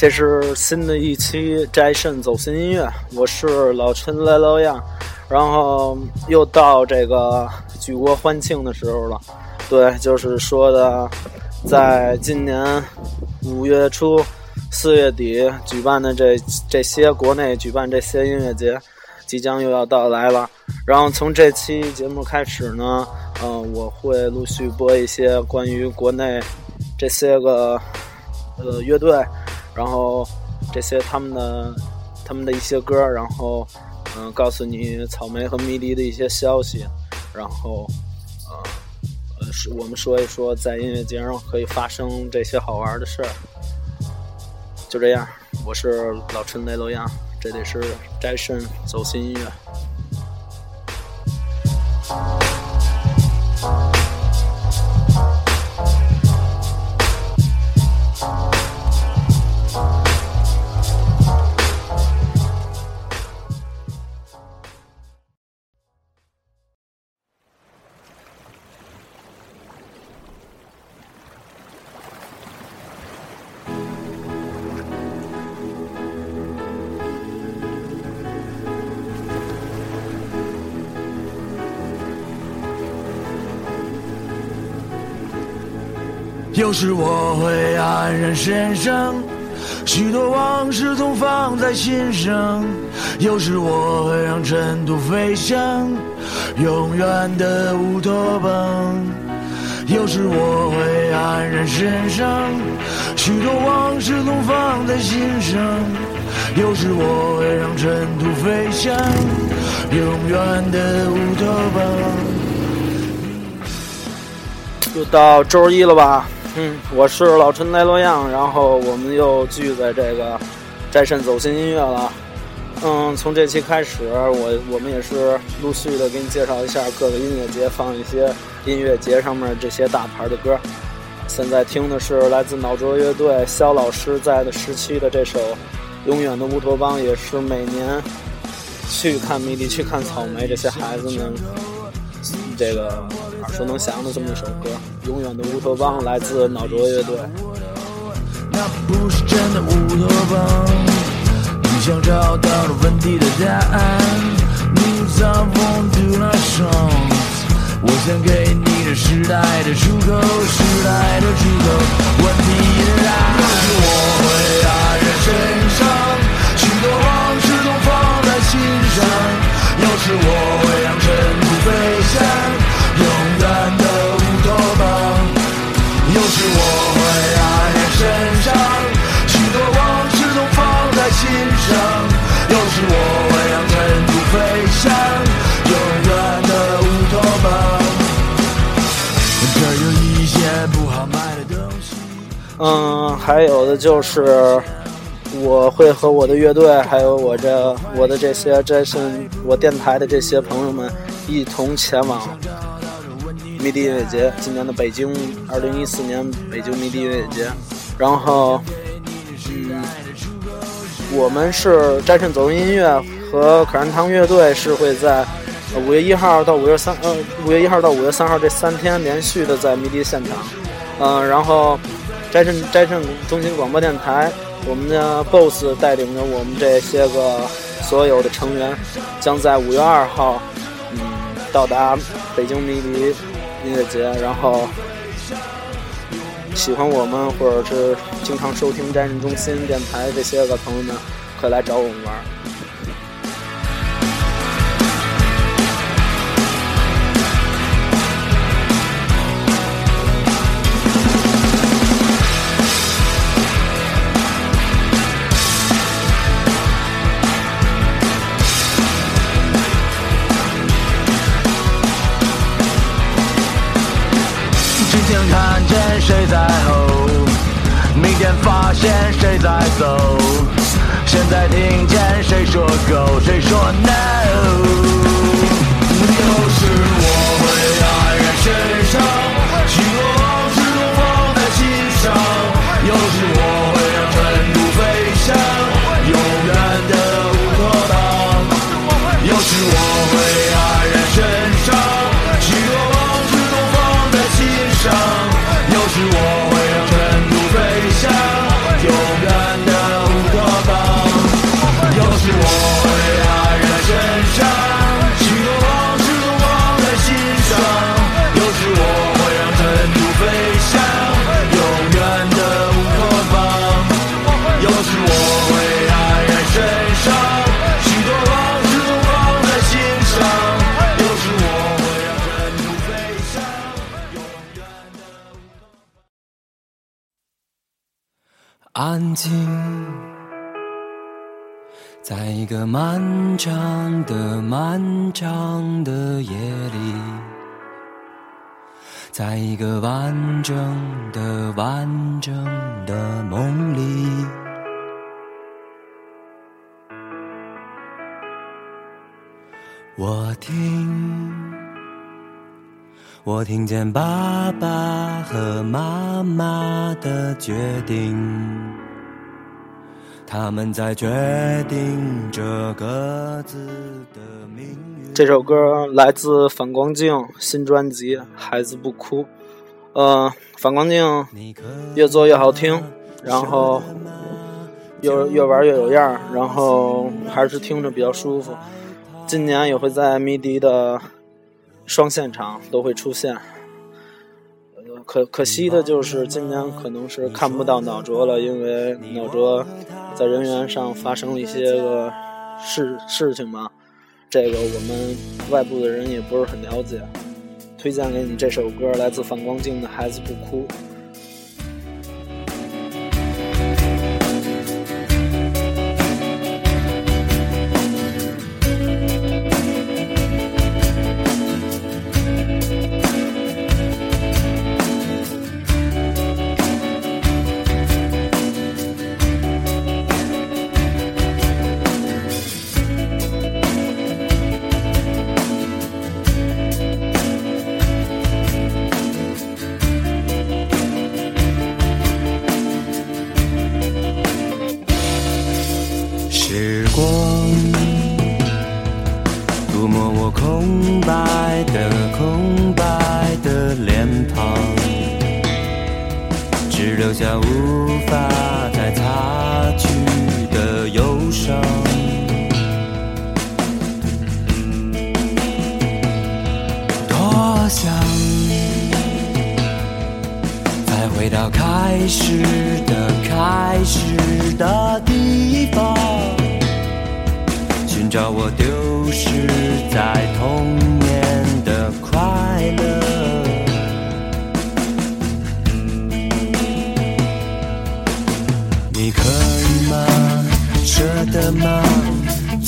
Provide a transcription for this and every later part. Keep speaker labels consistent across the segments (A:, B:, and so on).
A: 这是新的一期斋肾走心音乐，我是老陈来老样，然后又到这个举国欢庆的时候了。对，就是说的，在今年五月初、四月底举办的这这些国内举办这些音乐节，即将又要到来了。然后从这期节目开始呢，嗯，我会陆续播一些关于国内这些个呃乐队。然后这些他们的他们的一些歌，然后嗯，告诉你草莓和迷笛的一些消息，然后呃呃，是我们说一说在音乐节上可以发生这些好玩的事儿。就这样，我是老陈雷洛阳，这里是斋深走心音乐。
B: 有时我会黯然神伤，许多往事总放在心上；有时我会让尘土飞翔，永远的乌托邦。有时我会黯然神伤，许多往事总放在心上；有时我会让尘土飞翔，永远的乌托
A: 邦。又到周一了吧？嗯，我是老陈来洛样，然后我们又聚在这个斋肾走心音乐了。嗯，从这期开始，我我们也是陆续的给你介绍一下各个音乐节放一些音乐节上面这些大牌的歌。现在听的是来自脑浊乐队肖老师在的时期的这首《永远的乌托邦》，也是每年去看迷笛、去看草莓这些孩子们这个。耳熟能详的这么一首歌，《永远的乌托邦》来自脑浊乐队。
B: 那不是真的乌托邦，你想找到了问题的答案。你造风 do not songs，我想给你的时代的出口，时代的出口，问题的答案。有时我会黯然神伤，许多往事总放在心上。有时我会
A: 还有的就是我会和我的乐队，还有我这我的这些这是我电台的这些朋友们一同前往。迷笛音乐节，今年的北京，二零一四年北京迷笛音乐节。然后，我们是战胜走音音乐和可燃堂乐队是会在五月一号到五月三，呃，五月一号到五月三号这三天连续的在迷笛现场。嗯，然后，斋胜斋胜中心广播电台，我们的 BOSS 带领着我们这些个所有的成员，将在五月二号，嗯，到达北京迷笛。音乐节，然后喜欢我们或者是经常收听战士中心电台这些个朋友们，可以来找我们玩。
B: 谁在吼？明天发现谁在走？现在听见谁说 go，谁说 no？
C: 一个漫长的、漫长的夜里，在一个完整的、完整的梦里，我听。我听见爸爸和妈妈的决定，他们在决定着各自的命运。
A: 这首歌来自反光镜新专辑《孩子不哭》。呃，反光镜越做越好听，然后越越玩越有样儿然后还是听着比较舒服。今年也会在迷笛的。双现场都会出现，可可惜的就是今年可能是看不到脑卓了，因为脑卓在人员上发生了一些个事事情嘛，这个我们外部的人也不是很了解。推荐给你这首歌，来自反光镜的《孩子不哭》。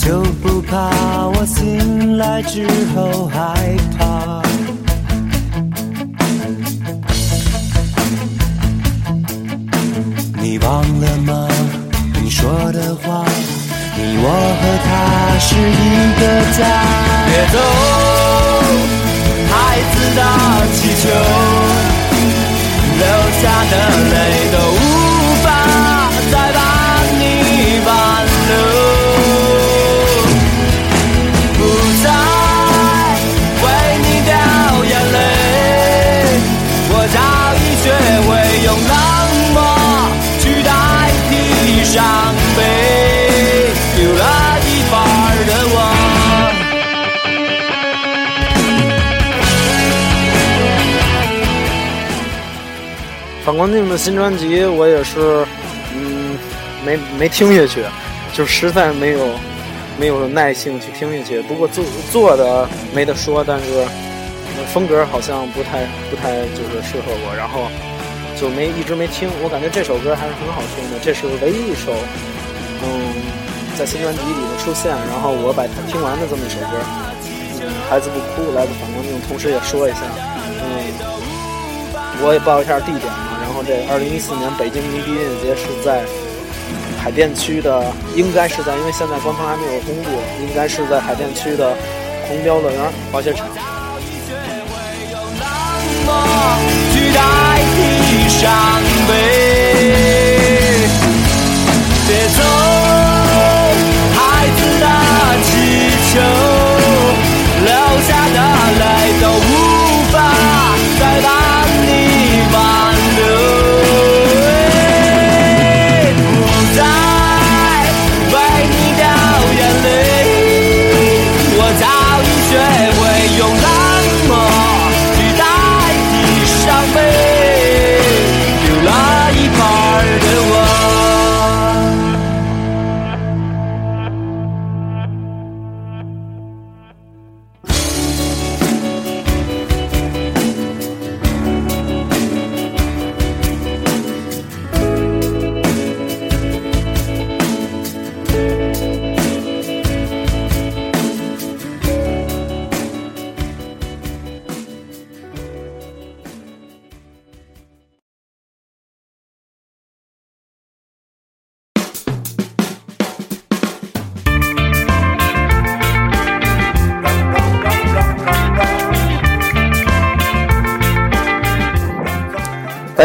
C: 就不怕我醒来之后害怕？你忘了吗？你说的话，你我和他是一个家。别走，孩子的气球，流下的泪都无
A: 反光镜的新专辑，我也是，嗯，没没听下去，就实在没有没有耐性去听下去。不过做做的没得说，但是风格好像不太不太就是适合我，然后。就没一直没听，我感觉这首歌还是很好听的，这是唯一一首，嗯，在新专辑里的出现，然后我把它听完的这么一首歌。嗯，孩子不哭，来自反光镜，同时也说一下，嗯，我也报一下地点啊，然后这二零一四年北京迷笛音乐节是在海淀区的，应该是在，因为现在官方还没有公布，应该是在海淀区的红标乐园滑雪场。
C: 伤悲，别走，孩子的气球，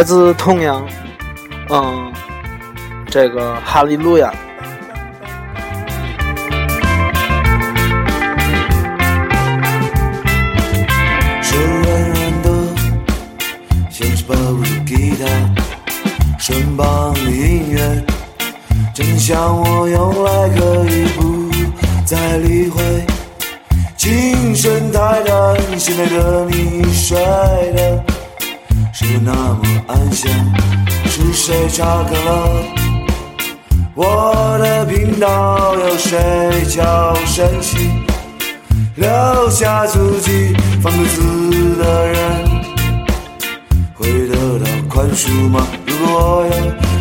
A: 自痛仰，嗯，这个哈利路亚。
D: 手软软的，像是抱着吉他，身旁的音乐，真像我用来可以不再理会。琴声太淡，现在的你睡的是那么安详？是谁查看了我的频道？有谁悄声息？留下足迹，放肆的人会得到宽恕吗？如果我有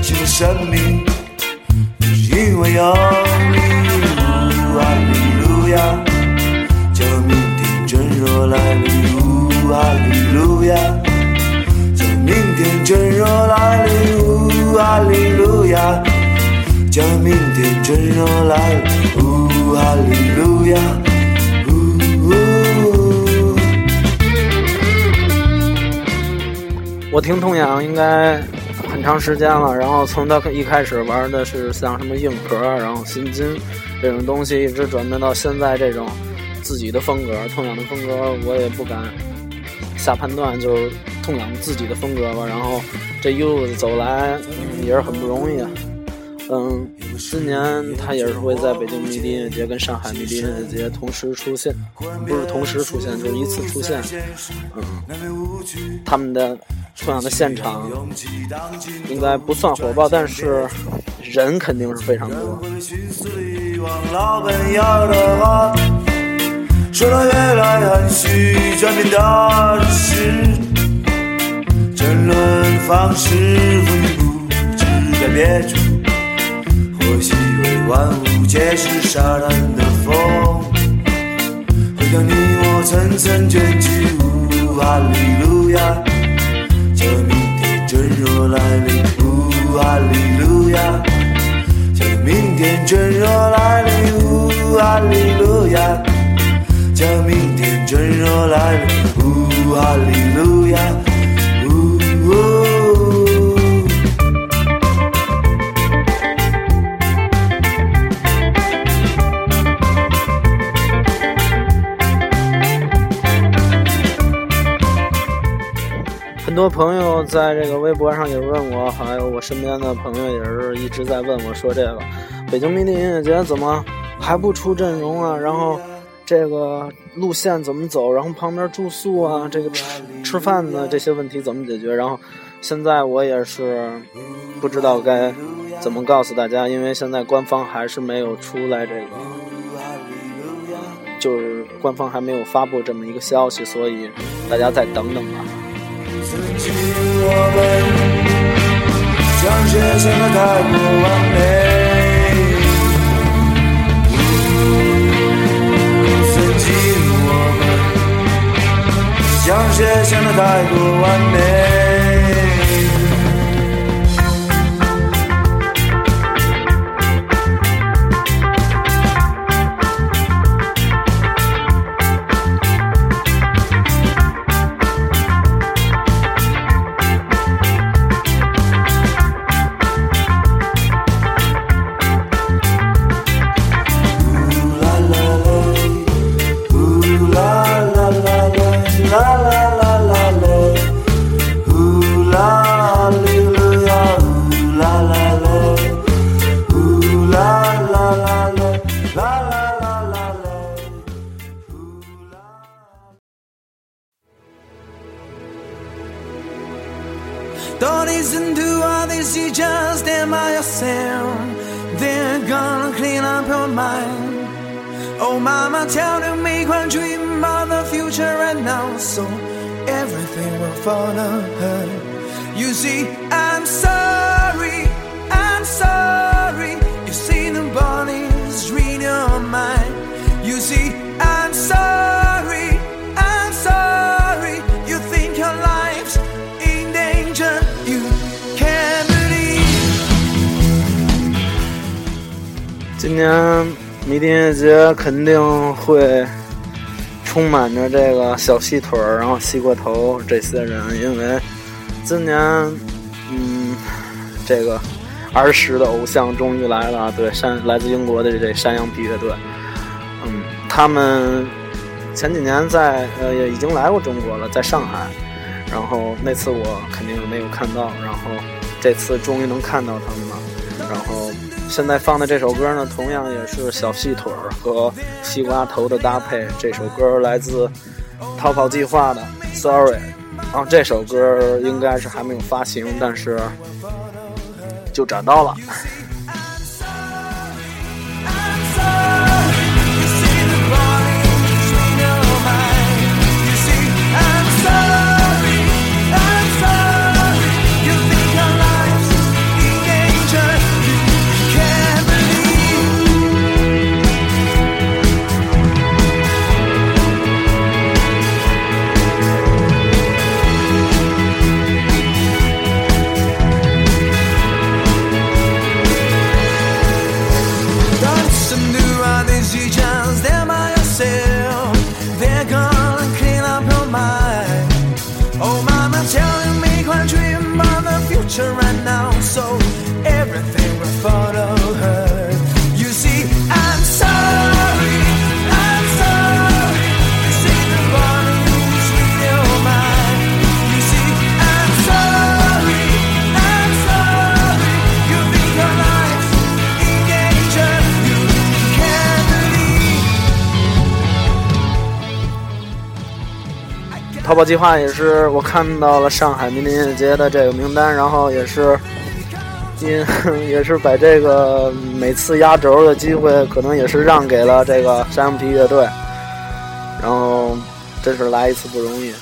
D: 新的生命，是因为有你，哈利路亚，叫明天真若来临，哈利路亚，天真若来临，哈利路亚，叫明天真若来临，哈利路亚。
A: 我听痛仰应该很长时间了，然后从他一开始玩的是像什么硬核，然后新金这种东西，一直转变到现在这种自己的风格。痛仰的风格我也不敢下判断，就是痛仰自己的风格吧。然后这一路走来、也是很不容易。嗯，今年他也是会在北京迷笛音乐节跟上海迷笛音乐节同时出现，不是同时出现，就是一次出现。嗯，他们的同样的现场应该不算火爆，但是人肯定是非常多。
D: 说到越来含蓄，转变大事，争论方式风雨不知在别处。或许为万物皆是沙滩的风，会将你我层层卷起。呜哈利路亚，叫明天真若来临。呜哈利路亚，叫明天真若来临。呜哈利路亚，叫明天真若来临。呜哈利路亚。呜呜
A: 很多朋友在这个微博上也问我，还有我身边的朋友也是一直在问我说，这个北京迷笛音乐节怎么还不出阵容啊？然后这个路线怎么走？然后旁边住宿啊，这个吃吃饭呢这些问题怎么解决？然后现在我也是不知道该怎么告诉大家，因为现在官方还是没有出来这个，就是官方还没有发布这么一个消息，所以大家再等等吧。
D: 曾经我们像写下的太过完美，Oh, mama, tell them make one dream about the future right now. So everything will fall apart. You see, I'm sorry, I'm sorry. You see, the body's reading your mind. You see, I'm sorry, I'm sorry. You think your life's in danger. You can't believe.
A: 今年迷笛音乐节肯定会充满着这个小细腿儿，然后西瓜头这些人，因为今年嗯，这个儿时的偶像终于来了，对，山来自英国的这山羊皮乐队，嗯，他们前几年在呃也已经来过中国了，在上海，然后那次我肯定是没有看到，然后这次终于能看到他们了，然后现在放的这首歌呢，同样也是小细腿儿和西瓜头的搭配，这首歌来自逃跑计划的《Sorry》。啊这首歌应该是还没有发行，但是就找到了。淘宝计划也是我看到了上海民林音乐节的这个名单，然后也是因 也是把这个每次压轴的机会，可能也是让给了这个山羊皮乐队，然后真是来一次不容易。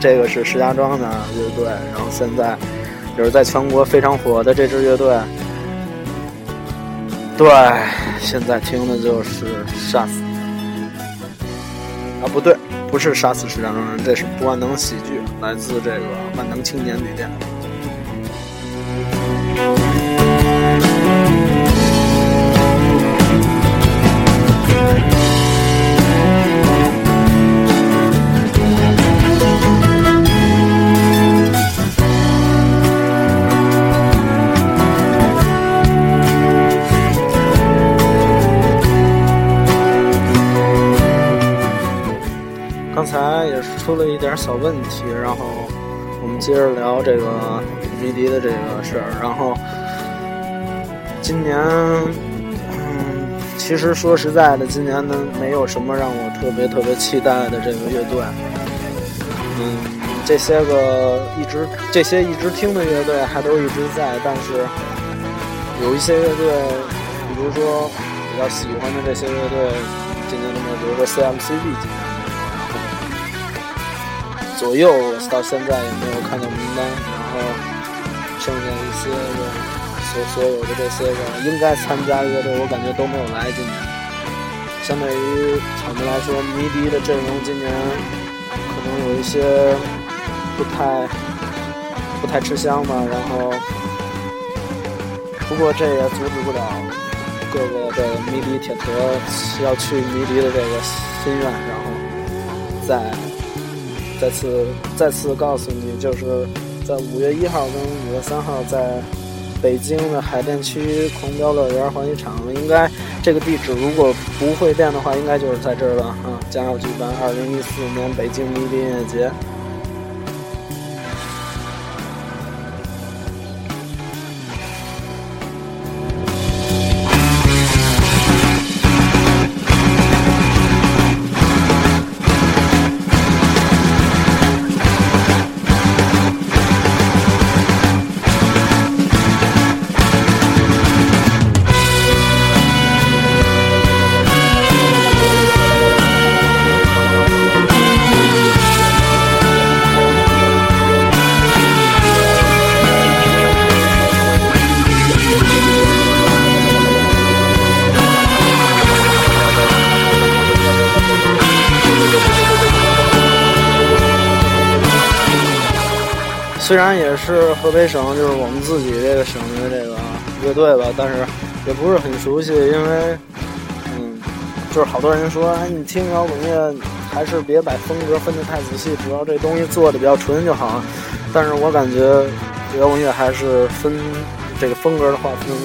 A: 这个是石家庄的乐队，然后现在也是在全国非常火的这支乐队。对，现在听的就是杀死啊，不对，不是杀死石家庄人，这是不万能喜剧，来自这个万能青年旅店。出了一点小问题，然后我们接着聊这个迷笛的这个事儿。然后今年，嗯，其实说实在的，今年呢没有什么让我特别特别期待的这个乐队。嗯，这些个一直这些一直听的乐队还都一直在，但是有一些乐队，比如说比较喜欢的这些乐队，今年都没有，比如说 CMCB 今年。左右到现在也没有看到名单，然后剩下一些个所所有的这些个应该参加乐队，我感觉都没有来。今年，相对于草莓来说，迷笛的阵容今年可能有一些不太不太吃香吧。然后，不过这也阻止不了各个这个迷笛铁头要去迷笛的这个心愿，然后在。再次再次告诉你，就是在五月一号跟五月三号，在北京的海淀区狂飙乐园环球场，应该这个地址如果不会变的话，应该就是在这儿了啊！将要举办二零一四年北京迷笛音乐节。虽然也是河北省，就是我们自己这个省的这个乐队吧，但是也不是很熟悉，因为，嗯，就是好多人说，哎，你听摇滚乐还是别把风格分得太仔细，只要这东西做的比较纯就好。但是我感觉摇滚乐还是分这个风格的划分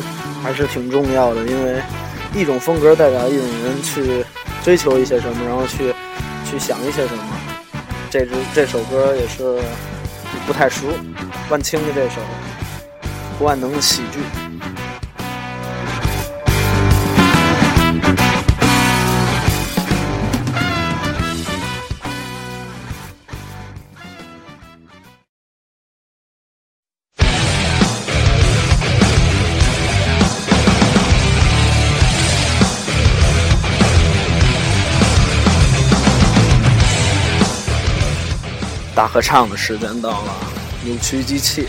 A: 还是挺重要的，因为一种风格代表一种人去追求一些什么，然后去去想一些什么。这支这首歌也是。不太熟，万青的这首《万能喜剧》。合唱的时间到了，扭曲机器，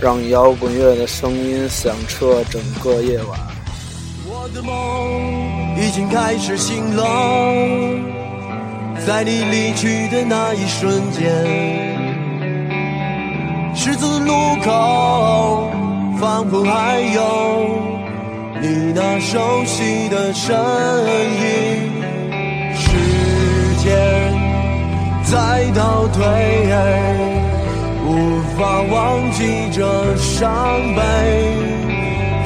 A: 让摇滚乐的声音响彻整个夜晚。
B: 我的梦已经开始醒了，在你离去的那一瞬间，十字路口仿佛还有你那熟悉的身影，时间。再倒退，无法忘记这伤悲，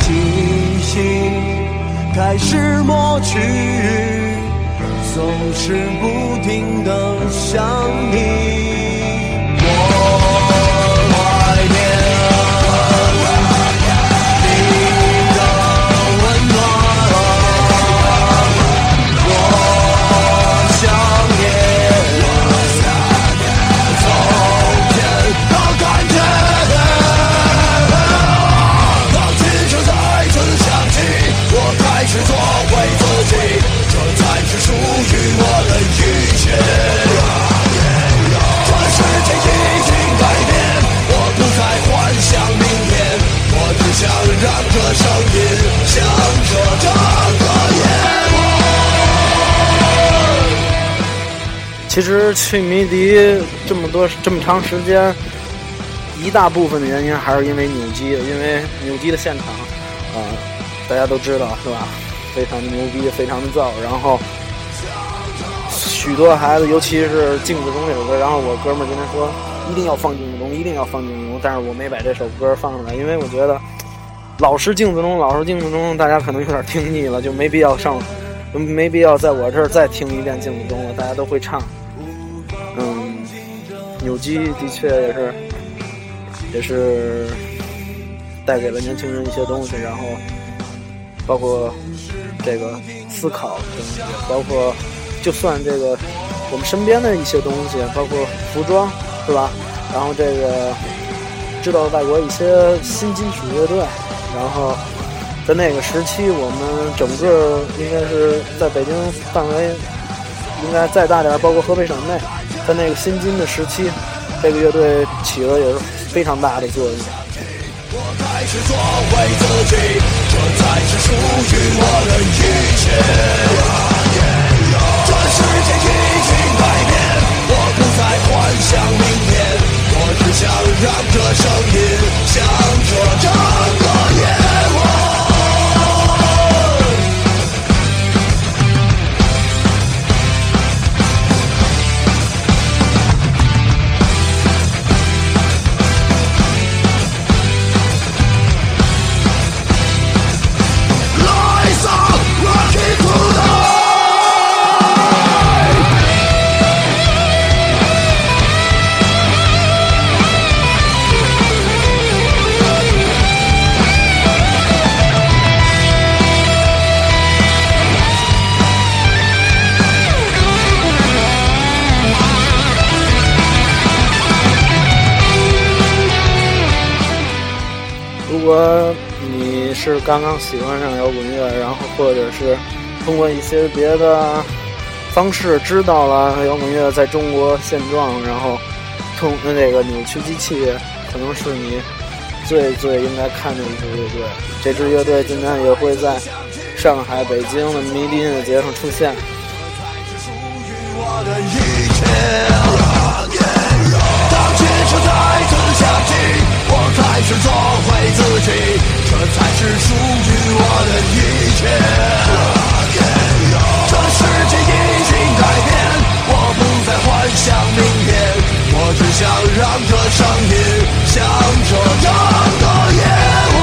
B: 记忆开始抹去，总是不停的想你。
A: 其实去迷笛这么多这么长时间，一大部分的原因还是因为扭机，因为扭机的现场啊，大家都知道是吧？非常的牛逼，非常的燥。然后许多孩子，尤其是镜子中这首歌，然后我哥们今天说一定要放镜子中，一定要放镜子中，但是我没把这首歌放出来，因为我觉得老是镜子中，老是镜子中，大家可能有点听腻了，就没必要上，没必要在我这儿再听一遍镜子中了，大家都会唱。扭机的确也是也是带给了年轻人一些东西，然后包括这个思考的东西，包括就算这个我们身边的一些东西，包括服装，是吧？然后这个知道外国一些新金属乐队，然后在那个时期，我们整个应该是在北京范围应该再大点，包括河北省内，在那个新金的时期，这个乐队起了也是非常大的作用。
B: 我开始做回自己，这才是属于我的一切。
A: 些别的方式知道了摇滚乐在中国现状，然后通那个扭曲机器可能是你最最应该看的一支乐队。这支乐队今天也会在上海、北京的迷笛音乐节上出现。
B: 属于我的一切。当青春再次响起，我开始做回自己，这才是属于我的一切。不再幻想明天，我只想让这声音响彻整个夜晚。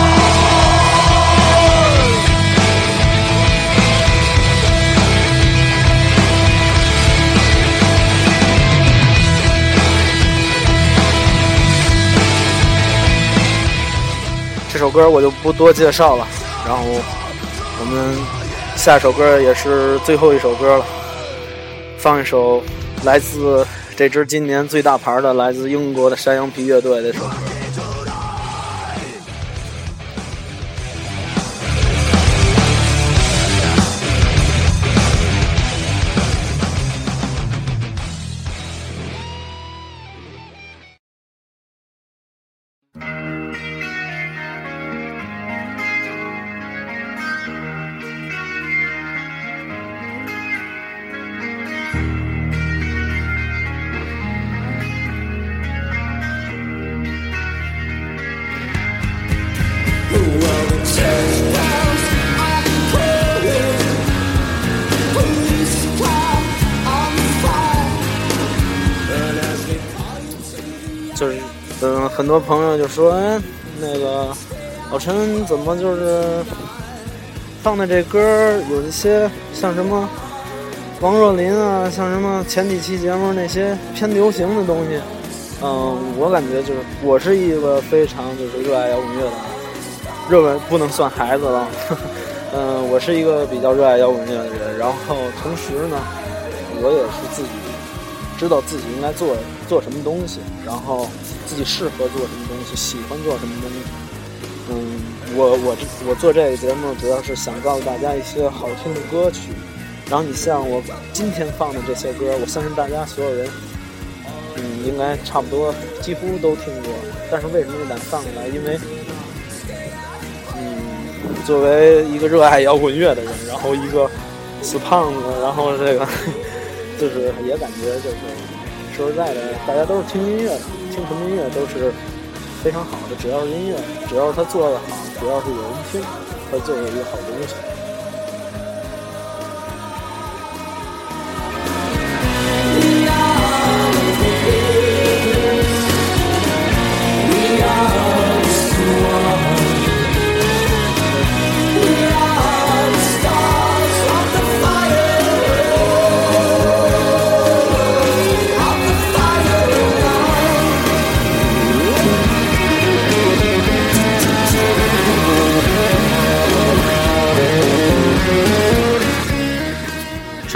A: 这首歌我就不多介绍了，然后我们下一首歌也是最后一首歌了，放一首来自这支今年最大牌的来自英国的山羊皮乐队的这首歌。很多朋友就说，哎，那个老陈怎么就是放的这歌有一些像什么王若琳啊，像什么前几期节目那些偏流行的东西。嗯，我感觉就是我是一个非常就是热爱摇滚乐的，热爱不能算孩子了。嗯，我是一个比较热爱摇滚乐的人，然后同时呢，我也是自己知道自己应该做什么做什么东西，然后自己适合做什么东西，喜欢做什么东西。嗯，我我我做这个节目主要是想告诉大家一些好听的歌曲，然后你像我今天放的这些歌，我相信大家所有人，嗯，应该差不多几乎都听过。但是为什么敢放出来？因为，嗯，作为一个热爱摇滚乐的人，然后一个死胖子，然后这个 就是也感觉就是说实在的，大家都是听音乐的，听什么音乐都是非常好的，只要是音乐，只要是他做的好，只要是有人听，他就是一个好东西。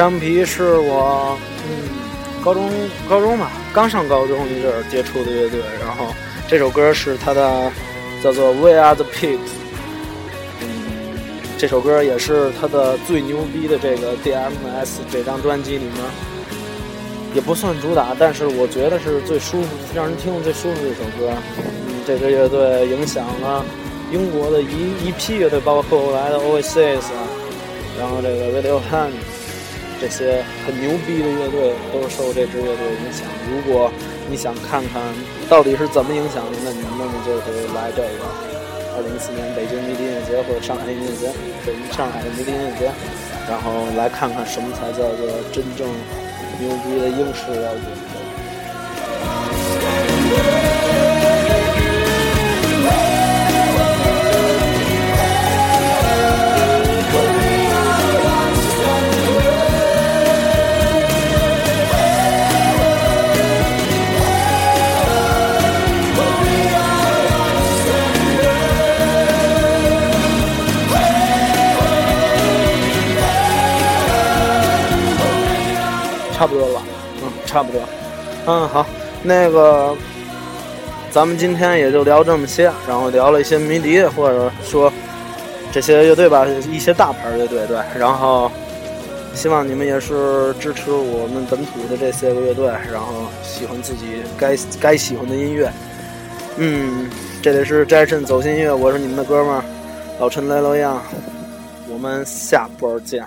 A: 张皮是我嗯高中高中吧，刚上高中那阵接触的乐队，然后这首歌是他的叫做《We Are the Pigs》。这首歌也是他的最牛逼的这个 DMS 这张专辑里面，也不算主打，但是我觉得是最舒服、让人听的最舒服的一首歌。嗯，这支乐队影响了英国的一一批乐队，包括后来的 Oasis 啊，然后这个 Radiohead 这些很牛逼的乐队都是受这支乐队影响。如果你想看看到底是怎么影响的，那你那么就是来这个二零一四年北京迷笛音乐节或者上海音乐节，北京上海的迷笛音乐节，然后来看看什么才叫做真正牛逼的英式摇滚。差不多了，嗯，差不多，嗯，好，那个，咱们今天也就聊这么些，然后聊了一些迷笛，或者说这些乐队吧，一些大牌乐队，对，然后希望你们也是支持我们本土的这些个乐队，然后喜欢自己该该喜欢的音乐，嗯，这里是斋肾走心音乐，我是你们的哥们老陈来老样，我们下播见。